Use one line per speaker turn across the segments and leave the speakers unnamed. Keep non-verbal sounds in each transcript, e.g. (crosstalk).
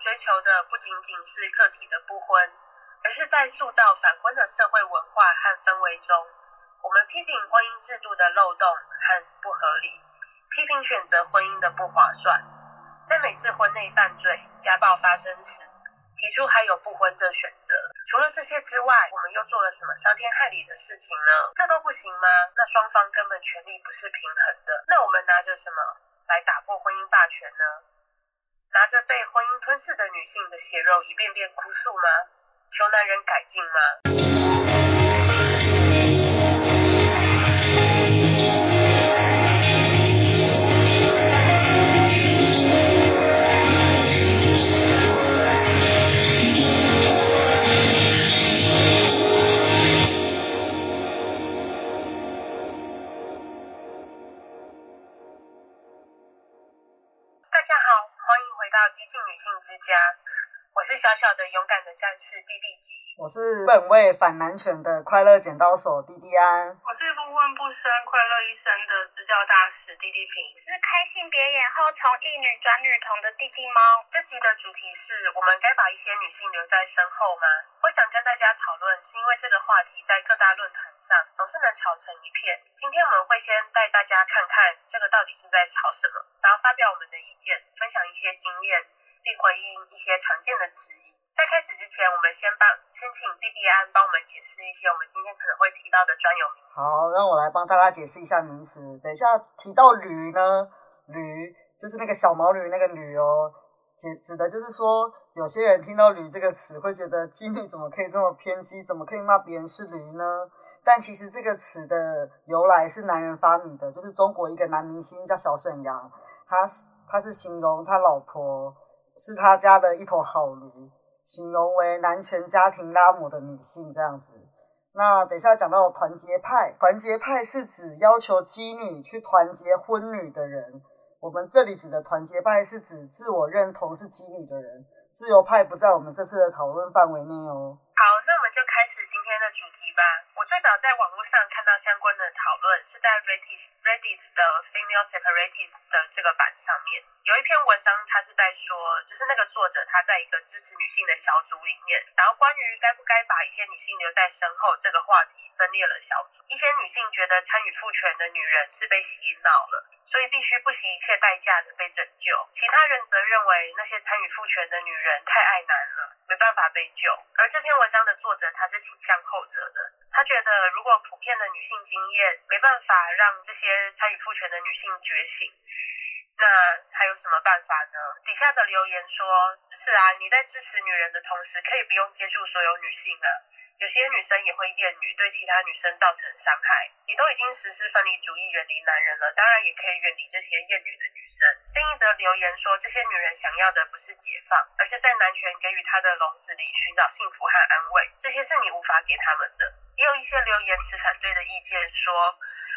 追求的不仅仅是个体的不婚，而是在塑造反婚的社会文化和氛围中，我们批评婚姻制度的漏洞和不合理，批评选择婚姻的不划算。在每次婚内犯罪、家暴发生时，提出还有不婚这选择。除了这些之外，我们又做了什么伤天害理的事情呢？这都不行吗？那双方根本权利不是平衡的。那我们拿着什么来打破婚姻霸权呢？拿着被婚姻吞噬的女性的血肉一遍遍哭诉吗？求男人改进吗？激进女性之家，我是小小的勇敢的战士弟弟吉。
我是本位反男权的快乐剪刀手弟弟安。
我是不问不生快乐一生的支教大使弟弟平。
是开性别眼后从异女转女童的弟弟猫。
这集的主题是我们该把一些女性留在身后吗？我想跟大家讨论，是因为这个话题在各大论坛上总是能吵成一片。今天我们会先带大家看看这个到底是在吵什么，然后发表我们的意见，分享一些经验，并回应一些常见的质疑。在开始之前，我们先帮先请弟弟安帮我们解释一些我们今天可能会提到的专有名词。
好，让我来帮大家解释一下名词。等一下提到驴呢，驴就是那个小毛驴那个驴哦，指指的就是说，有些人听到驴这个词会觉得妓女怎么可以这么偏激，怎么可以骂别人是驴呢？但其实这个词的由来是男人发明的，就是中国一个男明星叫小沈阳，他是他是形容他老婆是他家的一头好驴。形容为男权家庭拉姆的女性这样子。那等一下讲到团结派，团结派是指要求妓女去团结婚女的人。我们这里指的团结派是指自我认同是妓女的人，自由派不在我们这次的讨论范围内哦。
好，那我们就开始今天的主题吧。我最早在网络上看到相关的讨论是在 Reddit Reddit 的 Female Separatist 的这个版上面，有一篇文章，它是在说，就是那个作者他在一个支持女性的小组里面，然后关于该不该把一些女性留在身后这个话题分裂了小组。一些女性觉得参与父权的女人是被洗脑了，所以必须不惜一切代价的被拯救；其他人则认为那些参与父权的女人太爱男了，没办法被救。而这篇文章的作者他是倾向后者的，他觉得如果普遍的女性经验没办法让这些参与父权的女性觉醒，那还有什么办法呢？底下的留言说：是啊，你在支持女人的同时，可以不用接触所有女性啊。有些女生也会厌女，对其他女生造成伤害。你都已经实施分离主义，远离男人了，当然也可以远离这些厌女的女生。另一则留言说，这些女人想要的不是解放，而是在男权给予她的笼子里寻找幸福和安慰，这些是你无法给他们的。也有一些留言持反对的意见，说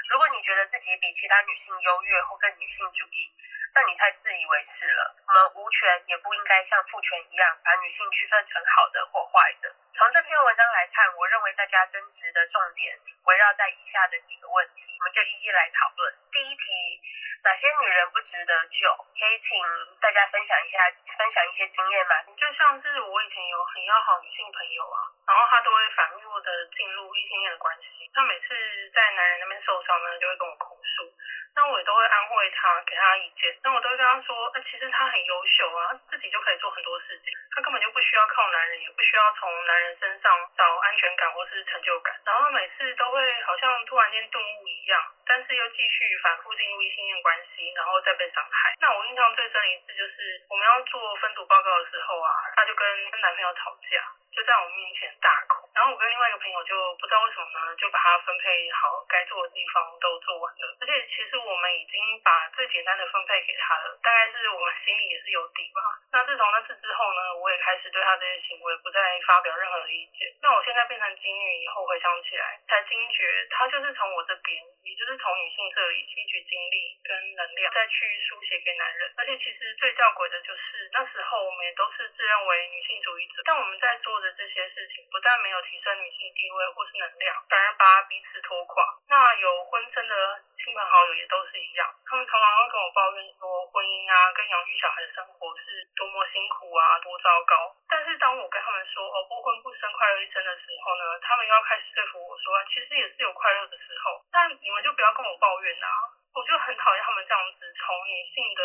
如果你觉得自己比其他女性优越或更女性主义，那你太自以为是了。我们无权也不应该像父权一样把女性区分成好的或坏的。从这篇文章来看，我认为大家争执的重点围绕在以下的几个问题，我们就一一来讨论。第一题，哪些女人不值得救？可以请大家分享一下，分享一些经验吗？
就像是我以前有很要好女性朋友啊，然后她都会反复的进入异性恋的关系。她每次在男人那边受伤呢，就会跟我哭诉。那我也都会安慰她，给她意见。那我都会跟她说，那、其实她很优秀啊，自己就可以做很多事情，她根本就不需要靠男人，也不需要从男人身上找安全感或是成就感。然后每次都会好像突然间顿悟一样，但是又继续反复进入异性恋关系，然后再被伤害。那我印象最深的一次就是我们要做分组报告的时候啊，她就跟跟男朋友吵架。就在我面前大哭，然后我跟另外一个朋友就不知道为什么呢，就把他分配好该做的地方都做完了，而且其实我们已经把最简单的分配给他了，大概是我们心里也是有底吧。那自从那次之后呢，我也开始对他这些行为不再发表任何的意见。那我现在变成金女以后回想起来，才惊觉他就是从我这边，也就是从女性这里吸取精力跟能量，再去书写给男人。而且其实最吊诡的就是那时候我们也都是自认为女性主义者，但我们在做的这些事情，不但没有提升女性地位或是能量，反而把彼此拖垮。那有婚生的亲朋好友也都是一样，他们常常会跟我抱怨说，婚姻啊跟养育小孩的生活是多么辛苦啊，多糟糕。但是当我跟他们说哦不婚不生快乐一生的时候呢，他们又要开始说服我说，其实也是有快乐的时候。那你们就不要跟我抱怨啦。我就很讨厌他们这样子从女性的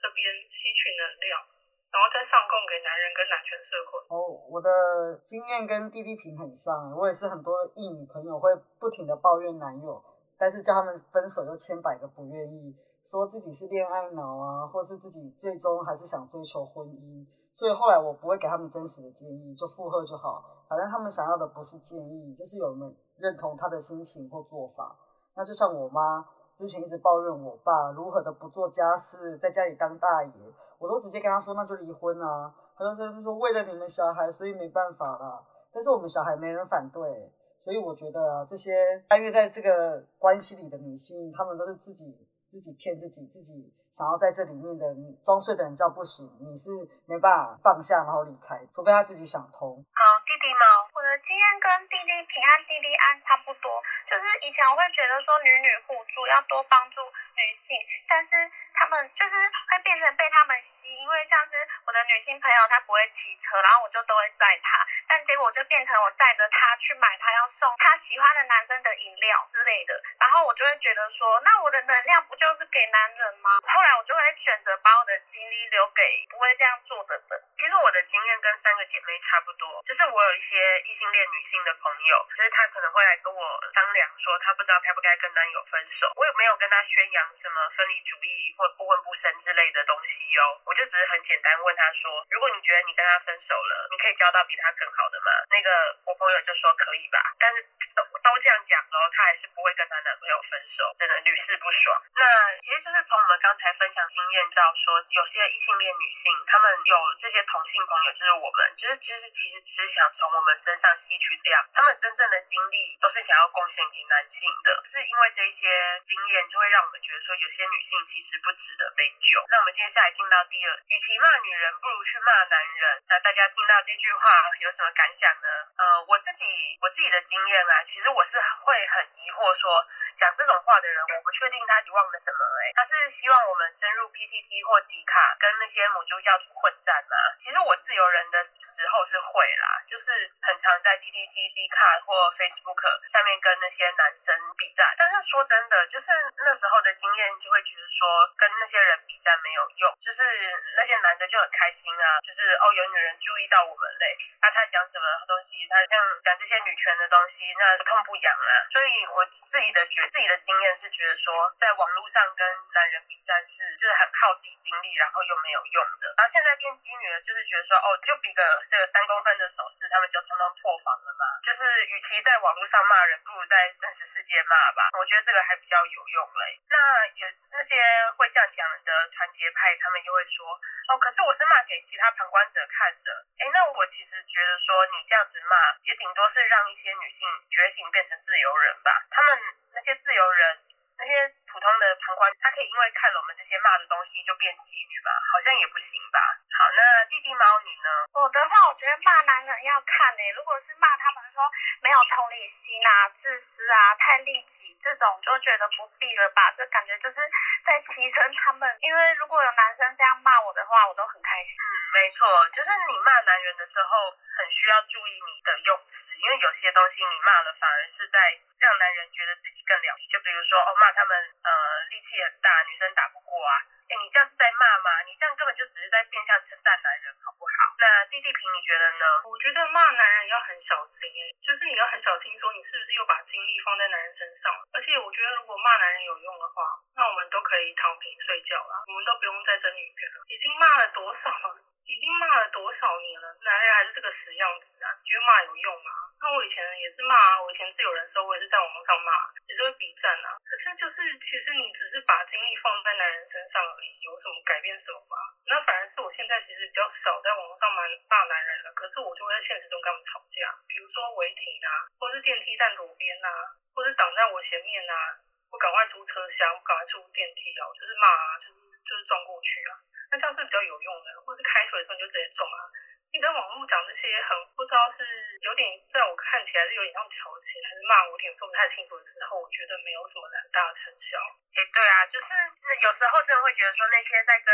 这边吸取能量，然后再上供给男人跟男权社会。
哦，我的经验跟弟弟平很像，我也是很多异女朋友会不停的抱怨男友，但是叫他们分手又千百个不愿意，说自己是恋爱脑啊，或是自己最终还是想追求婚姻，所以后来我不会给他们真实的建议，就附和就好，反正他们想要的不是建议，就是有人认同他的心情或做法。那就像我妈。之前一直抱怨我爸如何的不做家事，在家里当大爷，我都直接跟他说那就离婚啊。他就说为了你们小孩，所以没办法啦。但是我们小孩没人反对，所以我觉得这些参与在这个关系里的女性，她们都是自己自己骗自己，自己想要在这里面的装睡的人叫不行，你是没办法放下然后离开，除非他自己想通。
好，弟弟猫。我的经验跟弟弟平安弟弟安差不多，就是以前我会觉得说女女互助要多帮助女性，但是他们就是会变成被他们吸，因为像是我的女性朋友她不会骑车，然后我就都会载她，但结果就变成我载着她去买她要送她喜欢的男生的饮料之类的，然后我就会觉得说，那我的能量不就是给男人吗？后我就会选择把我的精力留给不会这样做的人。
其实我的经验跟三个姐妹差不多，就是我有一些。异性恋女性的朋友，就是她可能会来跟我商量，说她不知道该不该跟男友分手。我也没有跟她宣扬什么分离主义或不婚不生之类的东西哦，我就只是很简单问她说，如果你觉得你跟他分手了，你可以交到比他更好的吗？那个我朋友就说可以吧，但是都都这样讲了，她还是不会跟她男朋友分手，真的屡试不爽。那其实就是从我们刚才分享经验到说，有些异性恋女性，她们有这些同性朋友，就是我们，就是其实其实只是想从我们身。上吸取量，她们真正的经历都是想要贡献给男性的，是因为这些经验就会让我们觉得说，有些女性其实不值得被救。那我们接下来进到第二，与其骂女人，不如去骂男人。那大家听到这句话有什么感想呢？呃，我自己我自己的经验啊，其实我是会很疑惑，说讲这种话的人，我不确定他遗忘了什么。哎，他是希望我们深入 PTT 或迪卡跟那些母猪教徒混战吗？其实我自由人的时候是会啦，就是很。常在 T T T D 卡或 Facebook 下面跟那些男生比战，但是说真的，就是那时候的经验就会觉得说跟那些人比战没有用，就是那些男的就很开心啊，就是哦有女人注意到我们嘞，那他讲什么东西，他像讲这些女权的东西，那痛不痒啊。所以我自己的觉自己的经验是觉得说，在网络上跟男人比战是就是很耗自己精力，然后又没有用的。然后现在变机女了，就是觉得说哦就比个这个三公分的手势，他们就常常。破防了嘛？就是与其在网络上骂人，不如在真实世界骂吧。我觉得这个还比较有用嘞。那有那些会这样讲的团结派，他们又会说哦，可是我是骂给其他旁观者看的。哎，那我其实觉得说你这样子骂，也顶多是让一些女性觉醒变成自由人吧。他们那些自由人。那些普通的旁观，他可以因为看了我们这些骂的东西就变妓女吧？好像也不行吧。好，那弟弟猫你呢？
我的话，我觉得骂男人要看诶。如果是骂他们说没有同理心啊、自私啊、太利己这种，就觉得不必了吧？这感觉就是在提升他们。因为如果有男生这样骂我的话，我都很开心。
嗯，没错，就是你骂男人的时候，很需要注意你的用词，因为有些东西你骂了，反而是在让男人觉得自己更了不起。就比如说，哦骂。他们呃力气很大，女生打不过啊！哎，你这样是在骂吗？你这样根本就只是在变相称赞男人，好不好？那弟弟平你觉得呢？
我觉得骂男人要很小心哎，就是你要很小心，说你是不是又把精力放在男人身上？而且我觉得如果骂男人有用的话，那我们都可以躺平睡觉了，我们都不用再争女权了。已经骂了多少？已经骂了多少年了？男人还是这个死样子啊？你觉得骂有用吗？那我以前也是骂啊，我以前自有人的时候，我也是在网络上骂，也是会比战啊。可是就是，其实你只是把精力放在男人身上而已，有什么改变什么吗？那反而是我现在其实比较少在网上骂骂男人了，可是我就会在现实中跟他们吵架，比如说违停啊，或者是电梯站左边啊，或是挡在我前面啊，我赶快出车厢，我赶快出电梯啊，就是骂啊，就是就是撞过去啊。那这样是比较有用的，或是开腿的时候你就直接撞啊。你在网络讲这些很不知道是有点在我看起来是有点像调情还是骂我，有点分不太清楚的时候，我觉得没有什么很大的成效。
诶，对啊，就是有时候真的会觉得说那些在跟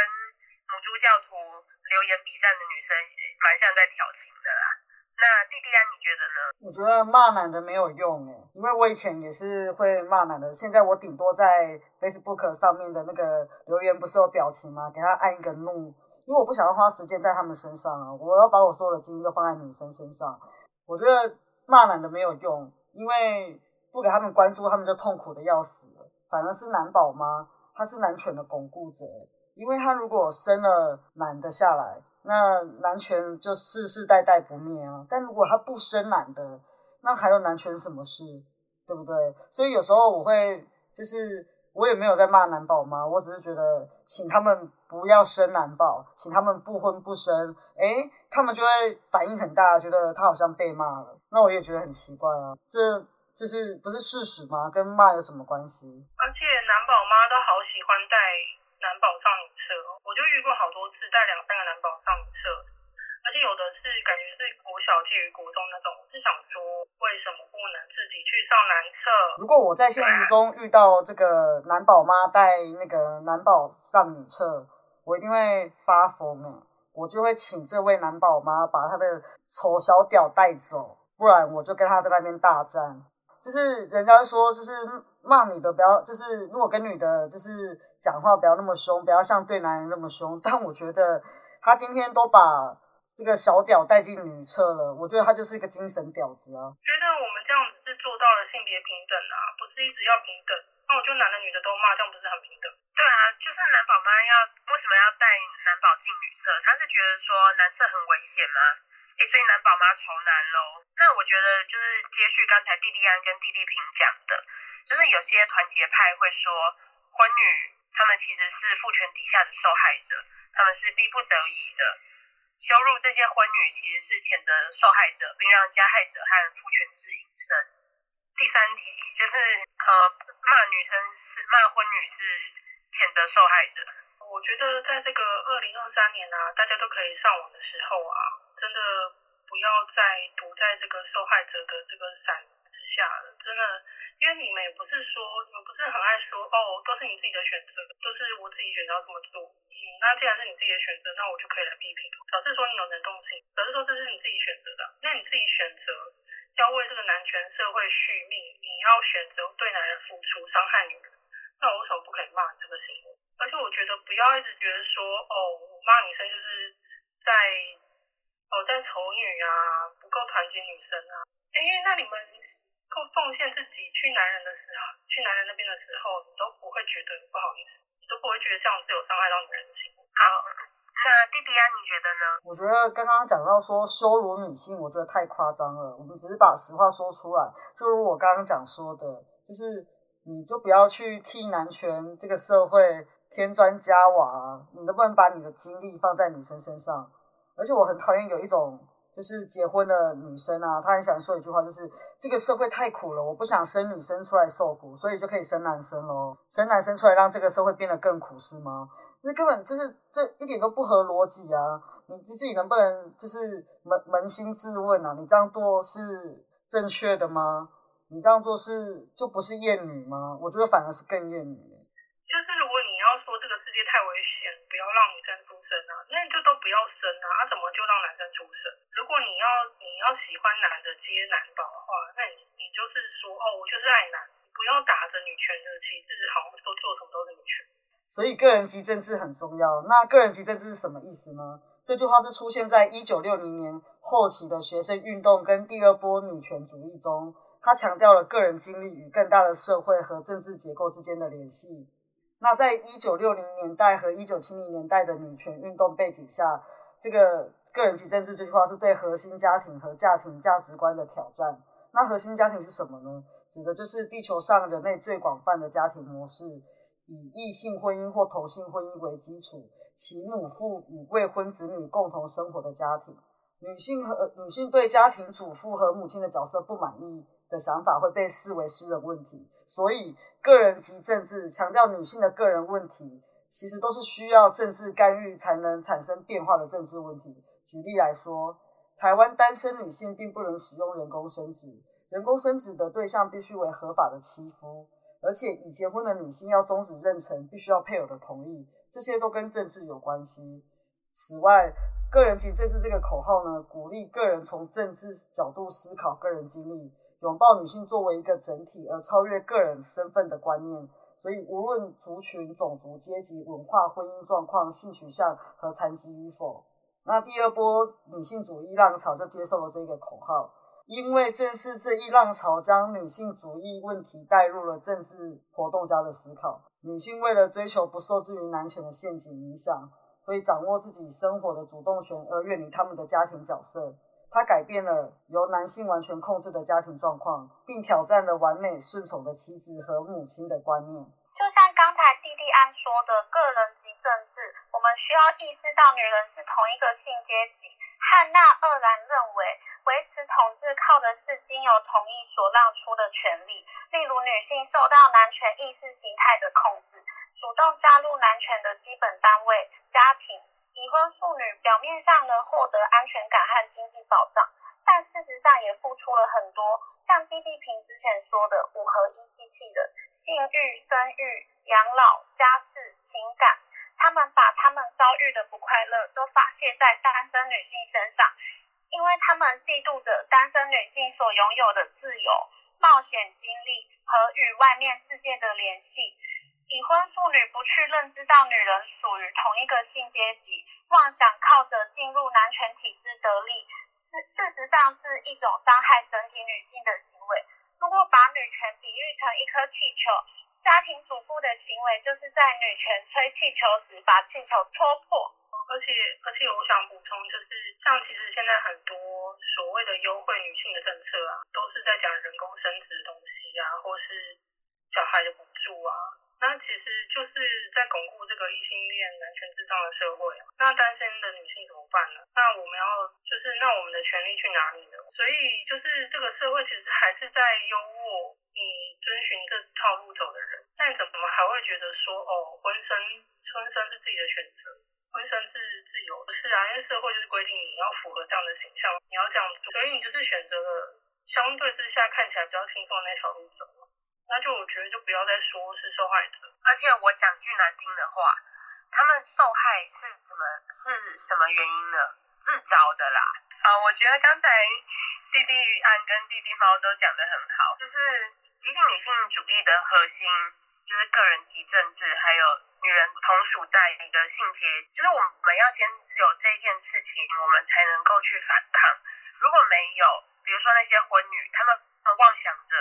母猪教徒留言比赛的女生，蛮像在调情的啦。那弟弟啊，你觉得呢？
我觉得骂男的没有用哎，因为我以前也是会骂男的，现在我顶多在 Facebook 上面的那个留言不是有表情吗？给他按一个怒。因为我不想要花时间在他们身上啊，我要把我所有的精力都放在女生身上。我觉得骂男的没有用，因为不给他们关注，他们就痛苦的要死了。反而是男宝妈，她是男权的巩固者，因为她如果生了男的下来，那男权就世世代代不灭啊。但如果他不生男的，那还有男权什么事，对不对？所以有时候我会就是。我也没有在骂男宝妈，我只是觉得请他们不要生男宝，请他们不婚不生，哎，他们就会反应很大，觉得他好像被骂了。那我也觉得很奇怪啊，这就是不是事实吗？跟骂有什么关系？
而且男宝妈都好喜欢带男宝上女厕，我就遇过好多次带两三个男宝上女厕。而且有的是感觉是国小介于国中那种，就想说为什么不能自己去上男厕？
如果我在现实中遇到这个男宝妈带那个男宝上女厕，我一定会发疯哎！我就会请这位男宝妈把他的丑小屌带走，不然我就跟他在那边大战。就是人家说，就是骂女的不要，就是如果跟女的，就是讲话不要那么凶，不要像对男人那么凶。但我觉得他今天都把。这个小屌带进女厕了，我觉得他就是一个精神屌子啊。
觉得我们这样子是做到了性别平等啊，不是一直要平等。那我就男的女的都骂，这样不是很平等？
对啊，就是男宝妈要为什么要带男宝进女厕？他是觉得说男厕很危险吗？诶，所以男宝妈愁男喽。那我觉得就是接续刚才弟弟安跟弟弟平讲的，就是有些团结派会说婚女他们其实是父权底下的受害者，他们是逼不得已的。羞辱这些婚女，其实是谴责受害者，并让加害者和父权制隐身。第三题就是呃，骂女生是骂婚女是谴责受害者。
我觉得在这个二零二三年啊，大家都可以上网的时候啊，真的不要再躲在这个受害者的这个伞之下了。真的，因为你们也不是说，你们不是很爱说哦，都是你自己的选择，都是我自己选择要这么做。那既然是你自己的选择，那我就可以来批评，表示说你有能动性，表示说这是你自己选择的。那你自己选择要为这个男权社会续命，你要选择对男人付出，伤害女人，那我为什么不可以骂这个行为？而且我觉得不要一直觉得说，哦，我骂女生就是在哦在丑女啊，不够团结女生啊。哎，那你们够奉献自己去男人的时候，去男人那边的时候，你都不会觉得不好意思。你都不会觉得这样是有伤害到女人的心。好，
那弟弟啊，你觉得呢？
我觉得刚刚讲到说羞辱女性，我觉得太夸张了。我们只是把实话说出来，就如我刚刚讲说的，就是你就不要去替男权这个社会添砖加瓦，你能不能把你的精力放在女生身上？而且我很讨厌有一种。就是结婚的女生啊，她很喜欢说一句话，就是这个社会太苦了，我不想生女生出来受苦，所以就可以生男生喽，生男生出来让这个社会变得更苦，是吗？这根本就是这一点都不合逻辑啊！你自己能不能就是扪扪心自问啊？你这样做是正确的吗？你这样做是就不是厌女吗？我觉得反而是更厌女。
就是如果你要说这个世界太危险，不要让女生生啊，那你就都不要生啊，啊怎么就让男生出生？如果你要你要喜欢男的接男宝的话，那你你就是说哦，我就是爱男，不要打着女权的旗帜，好像说做什么都是女权。
所以个人级政治很重要。那个人级政治是什么意思呢？这句话是出现在一九六零年后期的学生运动跟第二波女权主义中，他强调了个人经历与更大的社会和政治结构之间的联系。那在一九六零年代和一九七零年代的女权运动背景下，这个个人及政治这句话是对核心家庭和家庭价值观的挑战。那核心家庭是什么呢？指的就是地球上人类最广泛的家庭模式，以异性婚姻或同性婚姻为基础，其母父与未婚子女共同生活的家庭。女性和女性对家庭主妇和母亲的角色不满意。的想法会被视为私人问题，所以个人及政治强调女性的个人问题，其实都是需要政治干预才能产生变化的政治问题。举例来说，台湾单身女性并不能使用人工生殖，人工生殖的对象必须为合法的妻夫，而且已结婚的女性要终止妊娠，必须要配偶的同意，这些都跟政治有关系。此外，个人及政治这个口号呢，鼓励个人从政治角度思考个人经历，拥抱女性作为一个整体而超越个人身份的观念。所以，无论族群、种族、阶级、文化、婚姻状况、性取向和残疾与否，那第二波女性主义浪潮就接受了这个口号。因为正是这一浪潮将女性主义问题带入了政治活动家的思考。女性为了追求不受制于男权的陷阱影响。所以，掌握自己生活的主动权，而远离他们的家庭角色。他改变了由男性完全控制的家庭状况，并挑战了完美顺从的妻子和母亲的观念。
就像刚才蒂蒂安说的，个人及政治，我们需要意识到女人是同一个性阶级。汉娜·厄兰认为，维持统治靠的是经由同意所让出的权利，例如女性受到男权意识形态的控制。主动加入男权的基本单位家庭，已婚妇女表面上能获得安全感和经济保障，但事实上也付出了很多。像滴滴平之前说的“五合一机器人”，性欲、生育、养老、家事、情感，他们把他们遭遇的不快乐都发泄在单身女性身上，因为他们嫉妒着单身女性所拥有的自由、冒险经历和与外面世界的联系。已婚妇女不去认知到女人属于同一个性阶级，妄想靠着进入男权体制得利，事事实上是一种伤害整体女性的行为。如果把女权比喻成一颗气球，家庭主妇的行为就是在女权吹气球时把气球戳破。
而且，而且我想补充，就是像其实现在很多所谓的优惠女性的政策啊，都是在讲人工生殖的东西啊，或是小孩的补助啊。那其实就是在巩固这个异性恋男权至上的社会。那单身的女性怎么办呢？那我们要就是那我们的权利去哪里呢？所以就是这个社会其实还是在优渥你遵循这套路走的人。那你怎么还会觉得说哦，婚生婚生是自己的选择，婚生是自由？不是啊，因为社会就是规定你要符合这样的形象，你要这样做，所以你就是选择了相对之下看起来比较轻松的那条路走。那就我觉得就不要再说是受害者，
而且我讲句难听的话，他们受害是怎么是什么原因呢？自找的啦。啊，我觉得刚才弟弟安跟弟弟猫都讲得很好，就是激进女性主义的核心就是个人及政治，还有女人同属在一个性别，就是我们要先有这件事情，我们才能够去反抗。如果没有，比如说那些婚女，她们。妄想着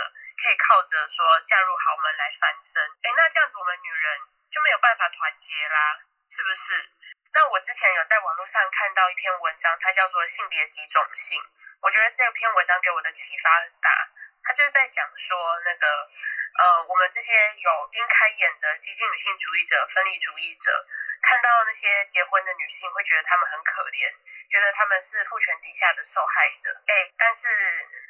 可以靠着说嫁入豪门来翻身，哎，那这样子我们女人就没有办法团结啦，是不是？那我之前有在网络上看到一篇文章，它叫做《性别几种性》，我觉得这篇文章给我的启发很大。他就是在讲说那个呃，我们这些有丁开眼的激进女性主义者、分离主义者。看到那些结婚的女性，会觉得她们很可怜，觉得她们是父权底下的受害者。哎，但是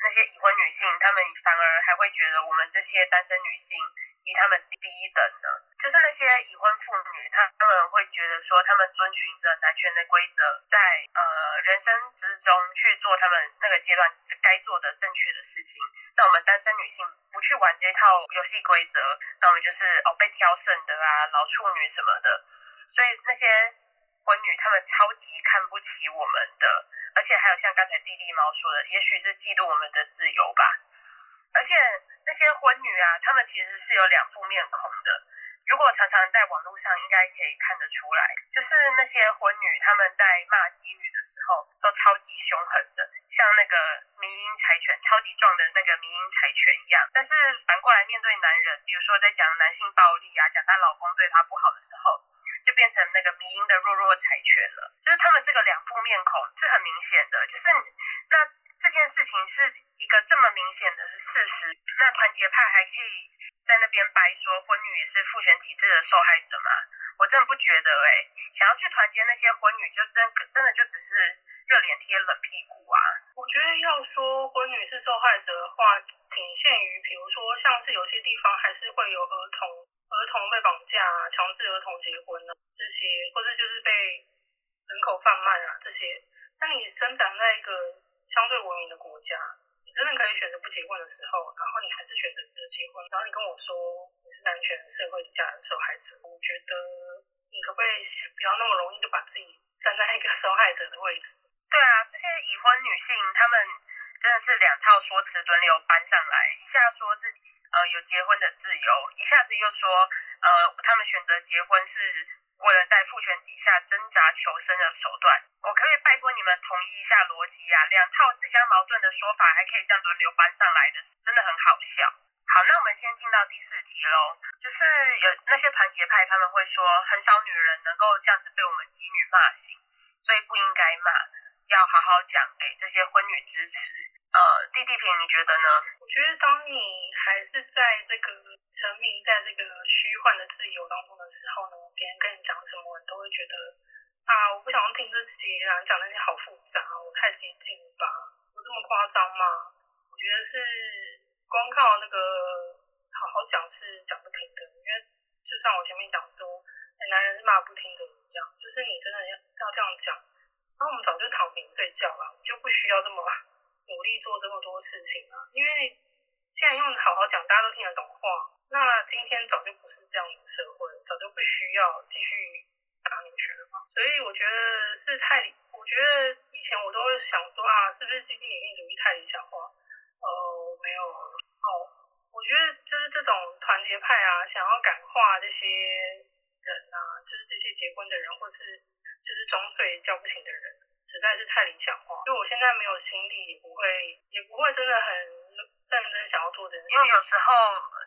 那些已婚女性，她们反而还会觉得我们这些单身女性比她们低一等呢。就是那些已婚妇女，她她们会觉得说，她们遵循着男权的规则，在呃人生之中去做她们那个阶段该做的正确的事情。那我们单身女性不去玩这套游戏规则，那我们就是哦被挑剩的啊，老处女什么的。所以那些婚女，她们超级看不起我们的，而且还有像刚才弟弟猫说的，也许是嫉妒我们的自由吧。而且那些婚女啊，她们其实是有两副面孔的。如果常常在网络上，应该可以看得出来，就是那些婚女，她们在骂妓女的时候，都超级凶狠的，像那个迷音柴犬，超级壮的那个迷音柴犬一样。但是反过来面对男人，比如说在讲男性暴力啊，讲她老公对她不好的时候，就变成那个迷音的弱弱柴犬了。就是他们这个两副面孔是很明显的，就是那这件事情是一个这么明显的事实，那团结派还可以。在那边掰说婚女也是父权体制的受害者吗？我真的不觉得哎，想要去团结那些婚女，就真真的就只是热脸贴冷屁股啊！
我觉得要说婚女是受害者的话，仅限于比如说像是有些地方还是会有儿童儿童被绑架啊，强制儿童结婚啊这些，或者就是被人口贩卖啊这些。那你生长在一个相对文明的国家，真的可以选择不结婚的时候，然后你还是选择着结婚，然后你跟我说你是男权社会底下的受害者，我觉得你可不可以不要那么容易就把自己站在一个受害者的位置？
对啊，这些已婚女性，她们真的是两套说辞轮流搬上来，一下说自己呃有结婚的自由，一下子又说呃她们选择结婚是为了在父权底下挣扎求生的手段。我可以拜托你们统一一下逻辑啊，两套自相矛盾的说法还可以这样轮流搬上来的，真的很好笑。好，那我们先进到第四题喽，就是有那些团结派他们会说，很少女人能够这样子被我们妓女骂醒，所以不应该骂。要好好讲给这些婚女支持。呃，弟弟平，你觉得呢？
我觉得当你还是在这个沉迷在这个虚幻的自由当中的时候呢，别人跟你讲什么，你都会觉得啊，我不想要听这些啊，讲那些好复杂，我太激进了吧？有这么夸张吗？我觉得是光靠那个好好讲是讲不停的，因为就像我前面讲说，哎男人是骂不听的一样，就是你真的要要这样讲。那我们早就躺平睡觉了，就不需要这么 (laughs) 努力做这么多事情了。因为既然用好好讲，大家都听得懂话，那今天早就不是这样的社会，早就不需要继续打女权了嘛。所以我觉得是太理，我觉得以前我都会想说啊，是不是经济女性主义太理想化？呃，没有哦。我觉得就是这种团结派啊，想要感化这些人啊，就是这些结婚的人，或是。就是装睡叫不醒的人，实在是太理想化。就我现在没有心力，也不会，也不会真的很认真想要做的。
因为有时候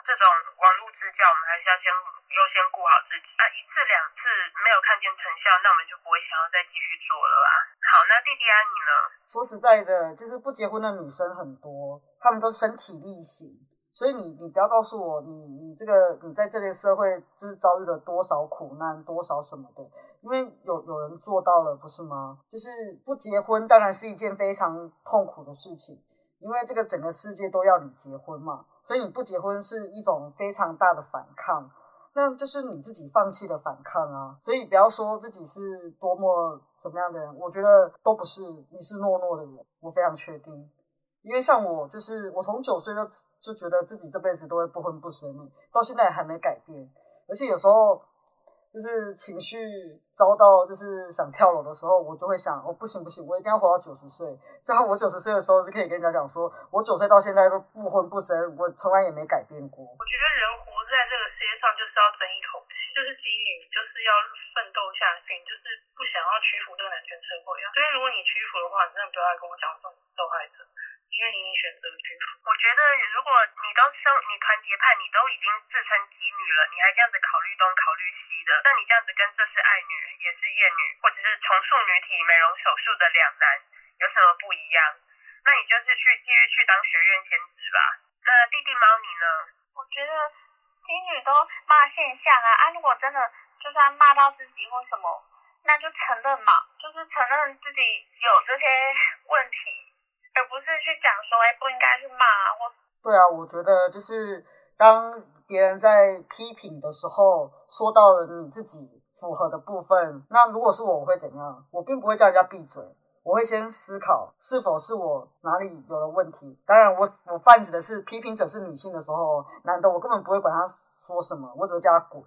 这种网络支教，我们还是要先优先顾好自己。啊，一次两次没有看见成效，那我们就不会想要再继续做了啦。好，那弟弟安你呢？
说实在的，就是不结婚的女生很多，她们都身体力行。所以你你不要告诉我你你这个你在这个社会就是遭遇了多少苦难多少什么的，因为有有人做到了不是吗？就是不结婚当然是一件非常痛苦的事情，因为这个整个世界都要你结婚嘛，所以你不结婚是一种非常大的反抗，那就是你自己放弃的反抗啊。所以不要说自己是多么怎么样的人，我觉得都不是，你是懦弱的人，我非常确定。因为像我，就是我从九岁就就觉得自己这辈子都会不婚不生，到现在还没改变。而且有时候就是情绪遭到就是想跳楼的时候，我就会想，哦不行不行，我一定要活到九十岁。这样我九十岁的时候就可以跟人家讲说，我九岁到现在都不婚不生，我从来也没改变过。
我觉得人活在这个世界上就是要争一口气，就是妓女就是要奋斗下去，就是不想要屈服这个男权社会啊。所以如果你屈服的话，你真的不要来跟我讲这种受害者。因为你选择屈服，
我觉得如果你都生你团结派，你都已经自称妓女了，你还这样子考虑东考虑西的，那你这样子跟这是爱女也是厌女，或者是重塑女体美容手术的两难有什么不一样？那你就是去继续去当学院先职吧。那弟弟猫你呢？
我觉得妓女都骂现象啊啊！如果真的就算骂到自己或什么，那就承认嘛，就是承认自己有这些问题。而不是去讲说，哎，不应该去骂或。
对啊，我觉得就是当别人在批评的时候，说到了你自己符合的部分，那如果是我，我会怎样？我并不会叫人家闭嘴。我会先思考是否是我哪里有了问题。当然，我我泛指的是批评者是女性的时候，男的我根本不会管他说什么，我只会叫他滚。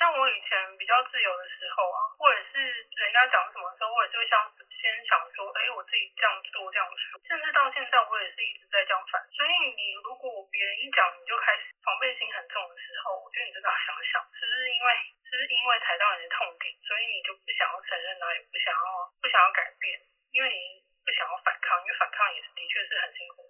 像我以前比较自由的时候啊，或者是人家讲什么时候，我也是会想先想说，哎，我自己这样做这样说，甚至到现在我也是一直在这样反。所以你如果别人一讲你就开始防备心很重的时候，我觉得你真的要想想，是不是因为是不是因为踩到你的痛点，所以你就不想要承认呢，也不想要不想要改变。因为你不想要反抗，因为反抗也是的确是很辛苦的。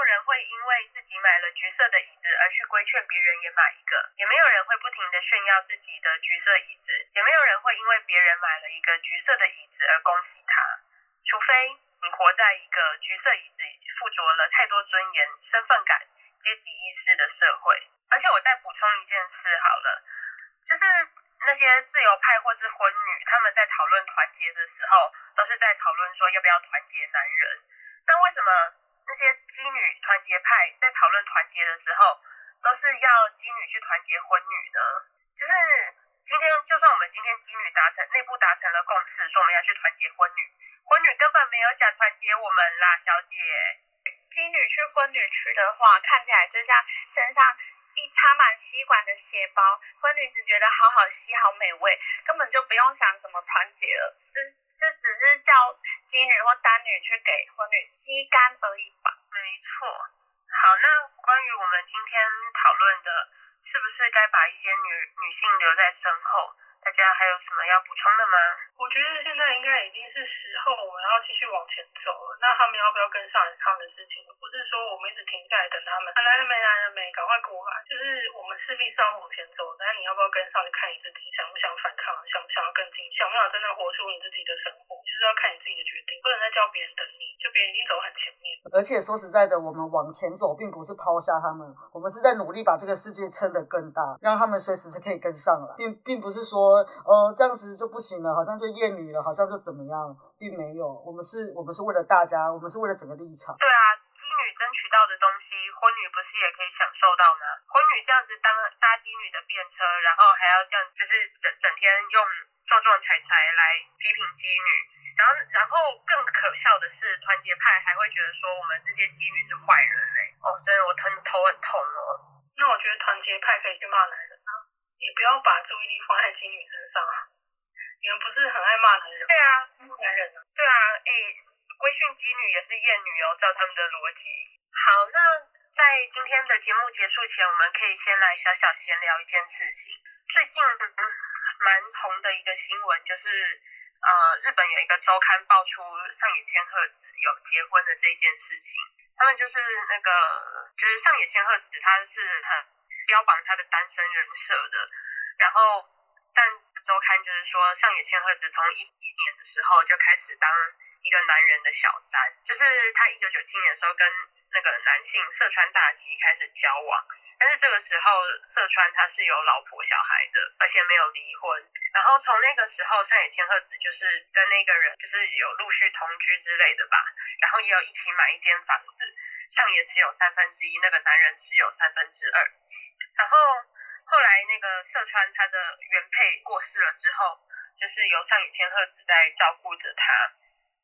没有人会因为自己买了橘色的椅子而去规劝别人也买一个，也没有人会不停的炫耀自己的橘色椅子，也没有人会因为别人买了一个橘色的椅子而恭喜他。除非你活在一个橘色椅子附着了太多尊严、身份感、阶级意识的社会。而且我再补充一件事好了，就是。那些自由派或是婚女，他们在讨论团结的时候，都是在讨论说要不要团结男人。那为什么那些妓女团结派在讨论团结的时候，都是要妓女去团结婚女的？就是今天就算我们今天基女达成内部达成了共识，说我们要去团结婚女，婚女根本没有想团结我们啦，小姐。
基女去婚女区的话，看起来就像身上一插满吸管的血包，婚女只觉得好好吸，好美味，根本就不用想什么团结了。这只是叫鸡女或单女去给婚女吸干而已吧？
没错。好，那关于我们今天讨论的，是不是该把一些女女性留在身后？大家还有什么要补充的吗？
我觉得现在应该已经是时候，我们要继续往前走了。那他们要不要跟上他们的事情？不是说我们一直停下来等他们，来了没来了没，赶快过来。就是我们势必是要往前走，但你要不要跟上？就看你自己想不想反抗，想不想要跟进，想不想真的活出你自己的生活，就是要看你自己的决定，不能再叫别人等你，就别人已经走很前面。
而且说实在的，我们往前走，并不是抛下他们，我们是在努力把这个世界撑得更大，让他们随时是可以跟上来，并并不是说。哦，这样子就不行了，好像就厌女了，好像就怎么样，并没有。我们是，我们是为了大家，我们是为了整个立场。
对啊，基女争取到的东西，婚女不是也可以享受到吗？婚女这样子当搭基女的便车，然后还要这样，就是整整天用壮壮踩踩来批评基女，然后然后更可笑的是，团结派还会觉得说我们这些基女是坏人嘞。哦，真的，我疼头很痛哦。
那我觉得团结派可以去骂男人。也不要把注意力放在金女身上啊！你们不是很爱骂男人？
对啊，
男人啊。
对啊，哎，规训基女也是厌女哦，照他们的逻辑。好，那在今天的节目结束前，我们可以先来小小闲聊一件事情。最近蛮红的一个新闻就是，呃，日本有一个周刊爆出上野千鹤子有结婚的这件事情。他们就是那个，就是上野千鹤子，她是很。标榜他的单身人设的，然后但周刊就是说上野千鹤子从一一年的时候就开始当一个男人的小三，就是他一九九七年的时候跟那个男性色川大吉开始交往，但是这个时候色川他是有老婆小孩的，而且没有离婚，然后从那个时候上野千鹤子就是跟那个人就是有陆续同居之类的吧，然后也有一起买一间房子，上野持有三分之一，那个男人只有三分之二。然后后来那个色川他的原配过世了之后，就是由上野千鹤子在照顾着他。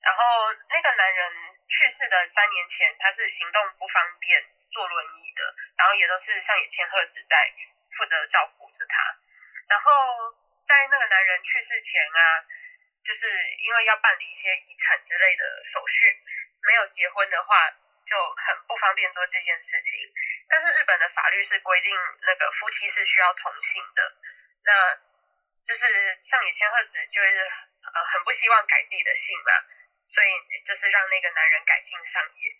然后那个男人去世的三年前，他是行动不方便，坐轮椅的。然后也都是上野千鹤子在负责照顾着他。然后在那个男人去世前啊，就是因为要办理一些遗产之类的手续，没有结婚的话。就很不方便做这件事情，但是日本的法律是规定那个夫妻是需要同姓的，那就是上野千鹤子就是呃很不希望改自己的姓嘛，所以就是让那个男人改姓上野，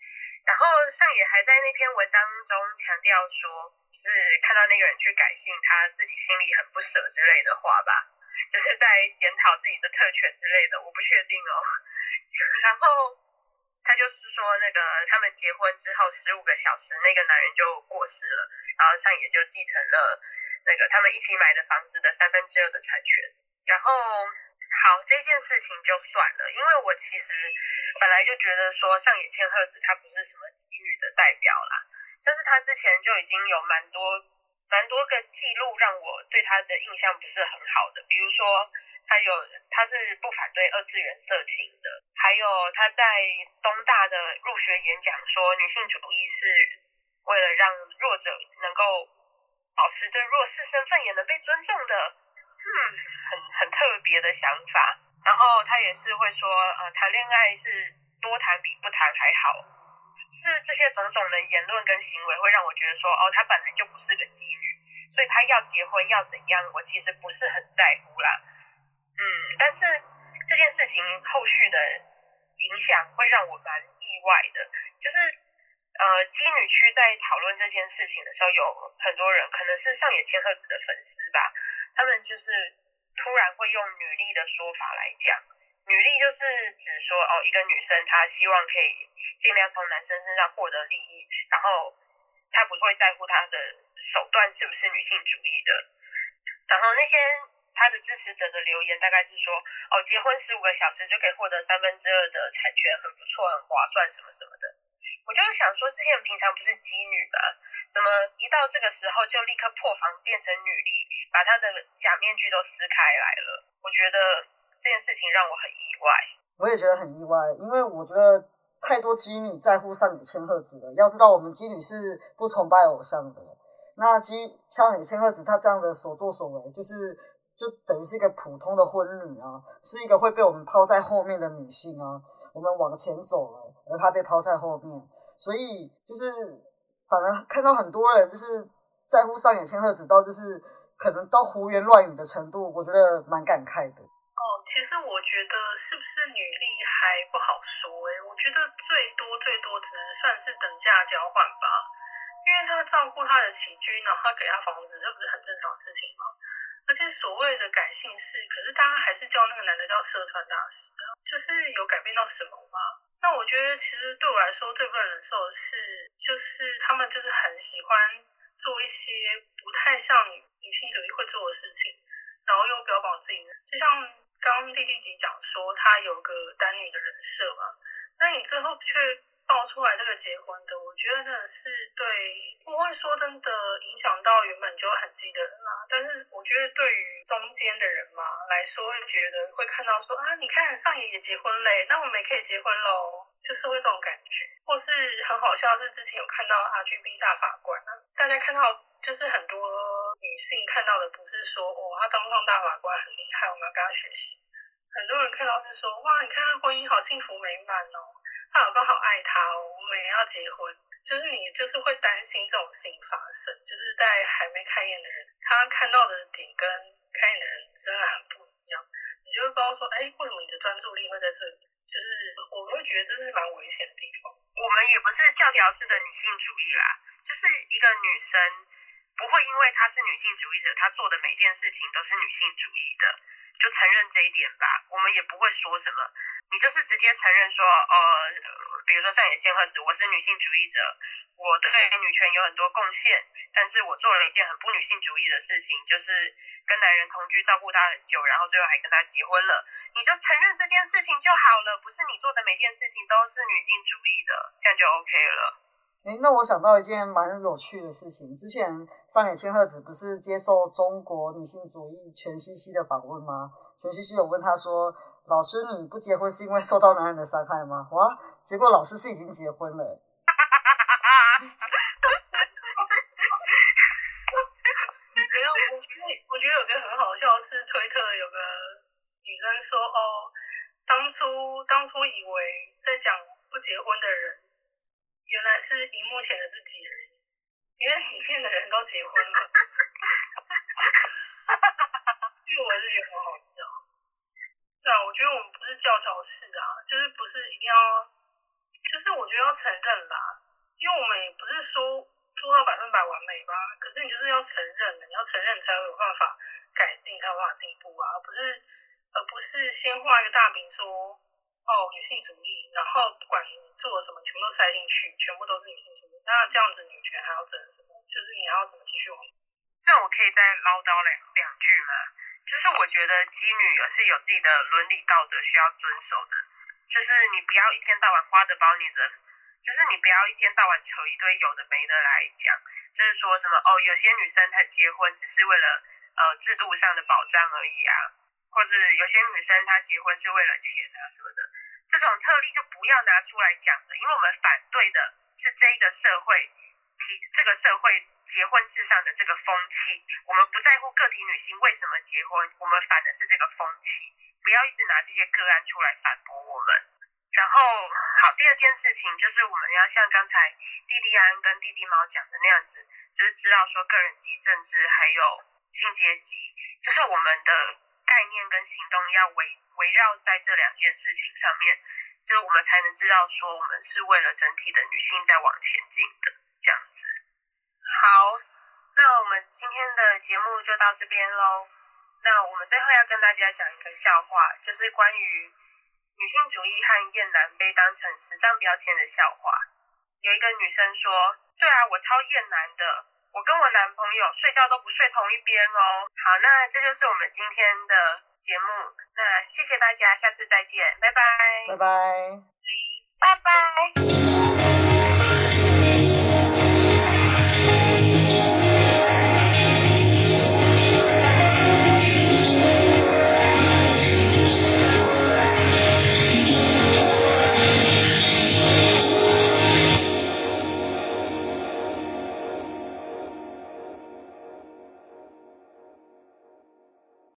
然后上野还在那篇文章中强调说，是看到那个人去改姓，他自己心里很不舍之类的话吧，就是在检讨自己的特权之类的，我不确定哦，(laughs) 然后。他就是说，那个他们结婚之后十五个小时，那个男人就过世了，然后上野就继承了那个他们一起买的房子的三分之二的产权。然后，好，这件事情就算了，因为我其实本来就觉得说上野千鹤子她不是什么妓女的代表啦，就是她之前就已经有蛮多蛮多个记录让我对她的印象不是很好的，比如说。他有，他是不反对二次元色情的。还有他在东大的入学演讲说，女性主义是为了让弱者能够保持着弱势身份，也能被尊重的。嗯，很很特别的想法。然后他也是会说，呃，谈恋爱是多谈比不谈还好。是这些种种的言论跟行为，会让我觉得说，哦，他本来就不是个妓女，所以他要结婚要怎样，我其实不是很在乎啦。嗯，但是这件事情后续的影响会让我蛮意外的，就是呃，基女区在讨论这件事情的时候，有很多人可能是上野千鹤子的粉丝吧，他们就是突然会用女力的说法来讲，女力就是指说哦，一个女生她希望可以尽量从男生身上获得利益，然后她不会在乎她的手段是不是女性主义的，然后那些。他的支持者的留言大概是说，哦，结婚十五个小时就可以获得三分之二的产权，很不错，很划算，什么什么的。我就想说，之前平常不是妓女吗？怎么一到这个时候就立刻破防变成女力，把她的假面具都撕开来了？我觉得这件事情让我很意外。
我也觉得很意外，因为我觉得太多妓女在乎上野千鹤子了。要知道，我们妓女是不崇拜偶像的。那基上野千鹤子她这样的所作所为，就是就等于是一个普通的婚女啊，是一个会被我们抛在后面的女性啊。我们往前走了，而她被抛在后面，所以就是反而看到很多人就是在乎上野千鹤子到就是可能到胡言乱语的程度，我觉得蛮感慨的。
哦，其实我觉得是不是女力还不好说诶，我觉得最多最多只能算是等价交换吧。因为她照顾她的起居，然后给她房子，这不是很正常的事情吗？而且所谓的改姓氏，可是大家还是叫那个男的叫社团大使啊，就是有改变到什么吗？那我觉得其实对我来说最不能忍受的是，就是他们就是很喜欢做一些不太像女性主义会做的事情，然后又标榜自己，就像刚刚弟弟姐讲说他有个单女的人设嘛，那你最后却。爆出来这个结婚的，我觉得真的是对，不会说真的影响到原本就很急的人啦。但是我觉得对于中间的人嘛来说，会觉得会看到说啊，你看上野也结婚嘞，那我们也可以结婚喽，就是会这种感觉。或是很好笑是之前有看到 RGB 大法官啊，大家看到就是很多女性看到的不是说哦，他当上大法官很厉害，我们要跟他学习。很多人看到是说哇，你看他婚姻好幸福美满哦。她老公好爱她哦，我们也要结婚。就是你就是会担心这种事情发生，就是在还没开眼的人，他看到的点跟开眼的人真的很不一样。你就会不知道说，哎，为什么你的专注力会在这里？就是我会觉得这是蛮危险的地方。
我们也不是教条式的女性主义啦，就是一个女生不会因为她是女性主义者，她做的每件事情都是女性主义的，就承认这一点吧。我们也不会说什么。你就是直接承认说，呃，比如说上野千鹤子，我是女性主义者，我对女权有很多贡献，但是我做了一件很不女性主义的事情，就是跟男人同居照顾他很久，然后最后还跟他结婚了，你就承认这件事情就好了，不是你做的每件事情都是女性主义的，这样就 OK 了。
哎，那我想到一件蛮有趣的事情，之前上野千鹤子不是接受中国女性主义全西西的访问吗？全西西有问他说。老师，你不结婚是因为受到男人的伤害吗？哇，结果老师是已经结婚了。没
有，我觉得我觉得有个很好笑是推特有个女生说哦，当初当初以为在讲不结婚的人，原来是荧幕前的自己而已，因为里面的人都结婚了。这个我是觉得很好笑。对啊，我觉得我们不是教条式啊，就是不是一定要，就是我觉得要承认啦，因为我们也不是说做到百分百完美吧，可是你就是要承认的，你要承认才会有办法改进，才有办法进步啊，不是而不是先画一个大饼说哦女性主义，然后不管你做了什么，全部都塞进去，全部都是女性主义，那这样子女权还要争什么？就是你还要怎么继续往？
那我可以再唠叨两两句吗？就是我觉得妓女也是有自己的伦理道德需要遵守的，就是你不要一天到晚花着包你人，就是你不要一天到晚扯一堆有的没的来讲，就是说什么哦，有些女生她结婚只是为了呃制度上的保障而已啊，或是有些女生她结婚是为了钱啊什么的，这种特例就不要拿出来讲了，因为我们反对的是这一个社会提这个社会。结婚至上的这个风气，我们不在乎个体女性为什么结婚，我们反的是这个风气。不要一直拿这些个案出来反驳我们。然后，好，第二件事情就是我们要像刚才弟弟安跟弟弟猫讲的那样子，就是知道说个人及政治还有性阶级，就是我们的概念跟行动要围围绕在这两件事情上面，就是我们才能知道说我们是为了整体的女性在往前进的这样子。好，那我们今天的节目就到这边喽。那我们最后要跟大家讲一个笑话，就是关于女性主义和厌男被当成时尚标签的笑话。有一个女生说：“对啊，我超厌男的，我跟我男朋友睡觉都不睡同一边哦。好，那这就是我们今天的节目，那谢谢大家，下次再见，拜拜，
拜拜。
拜拜。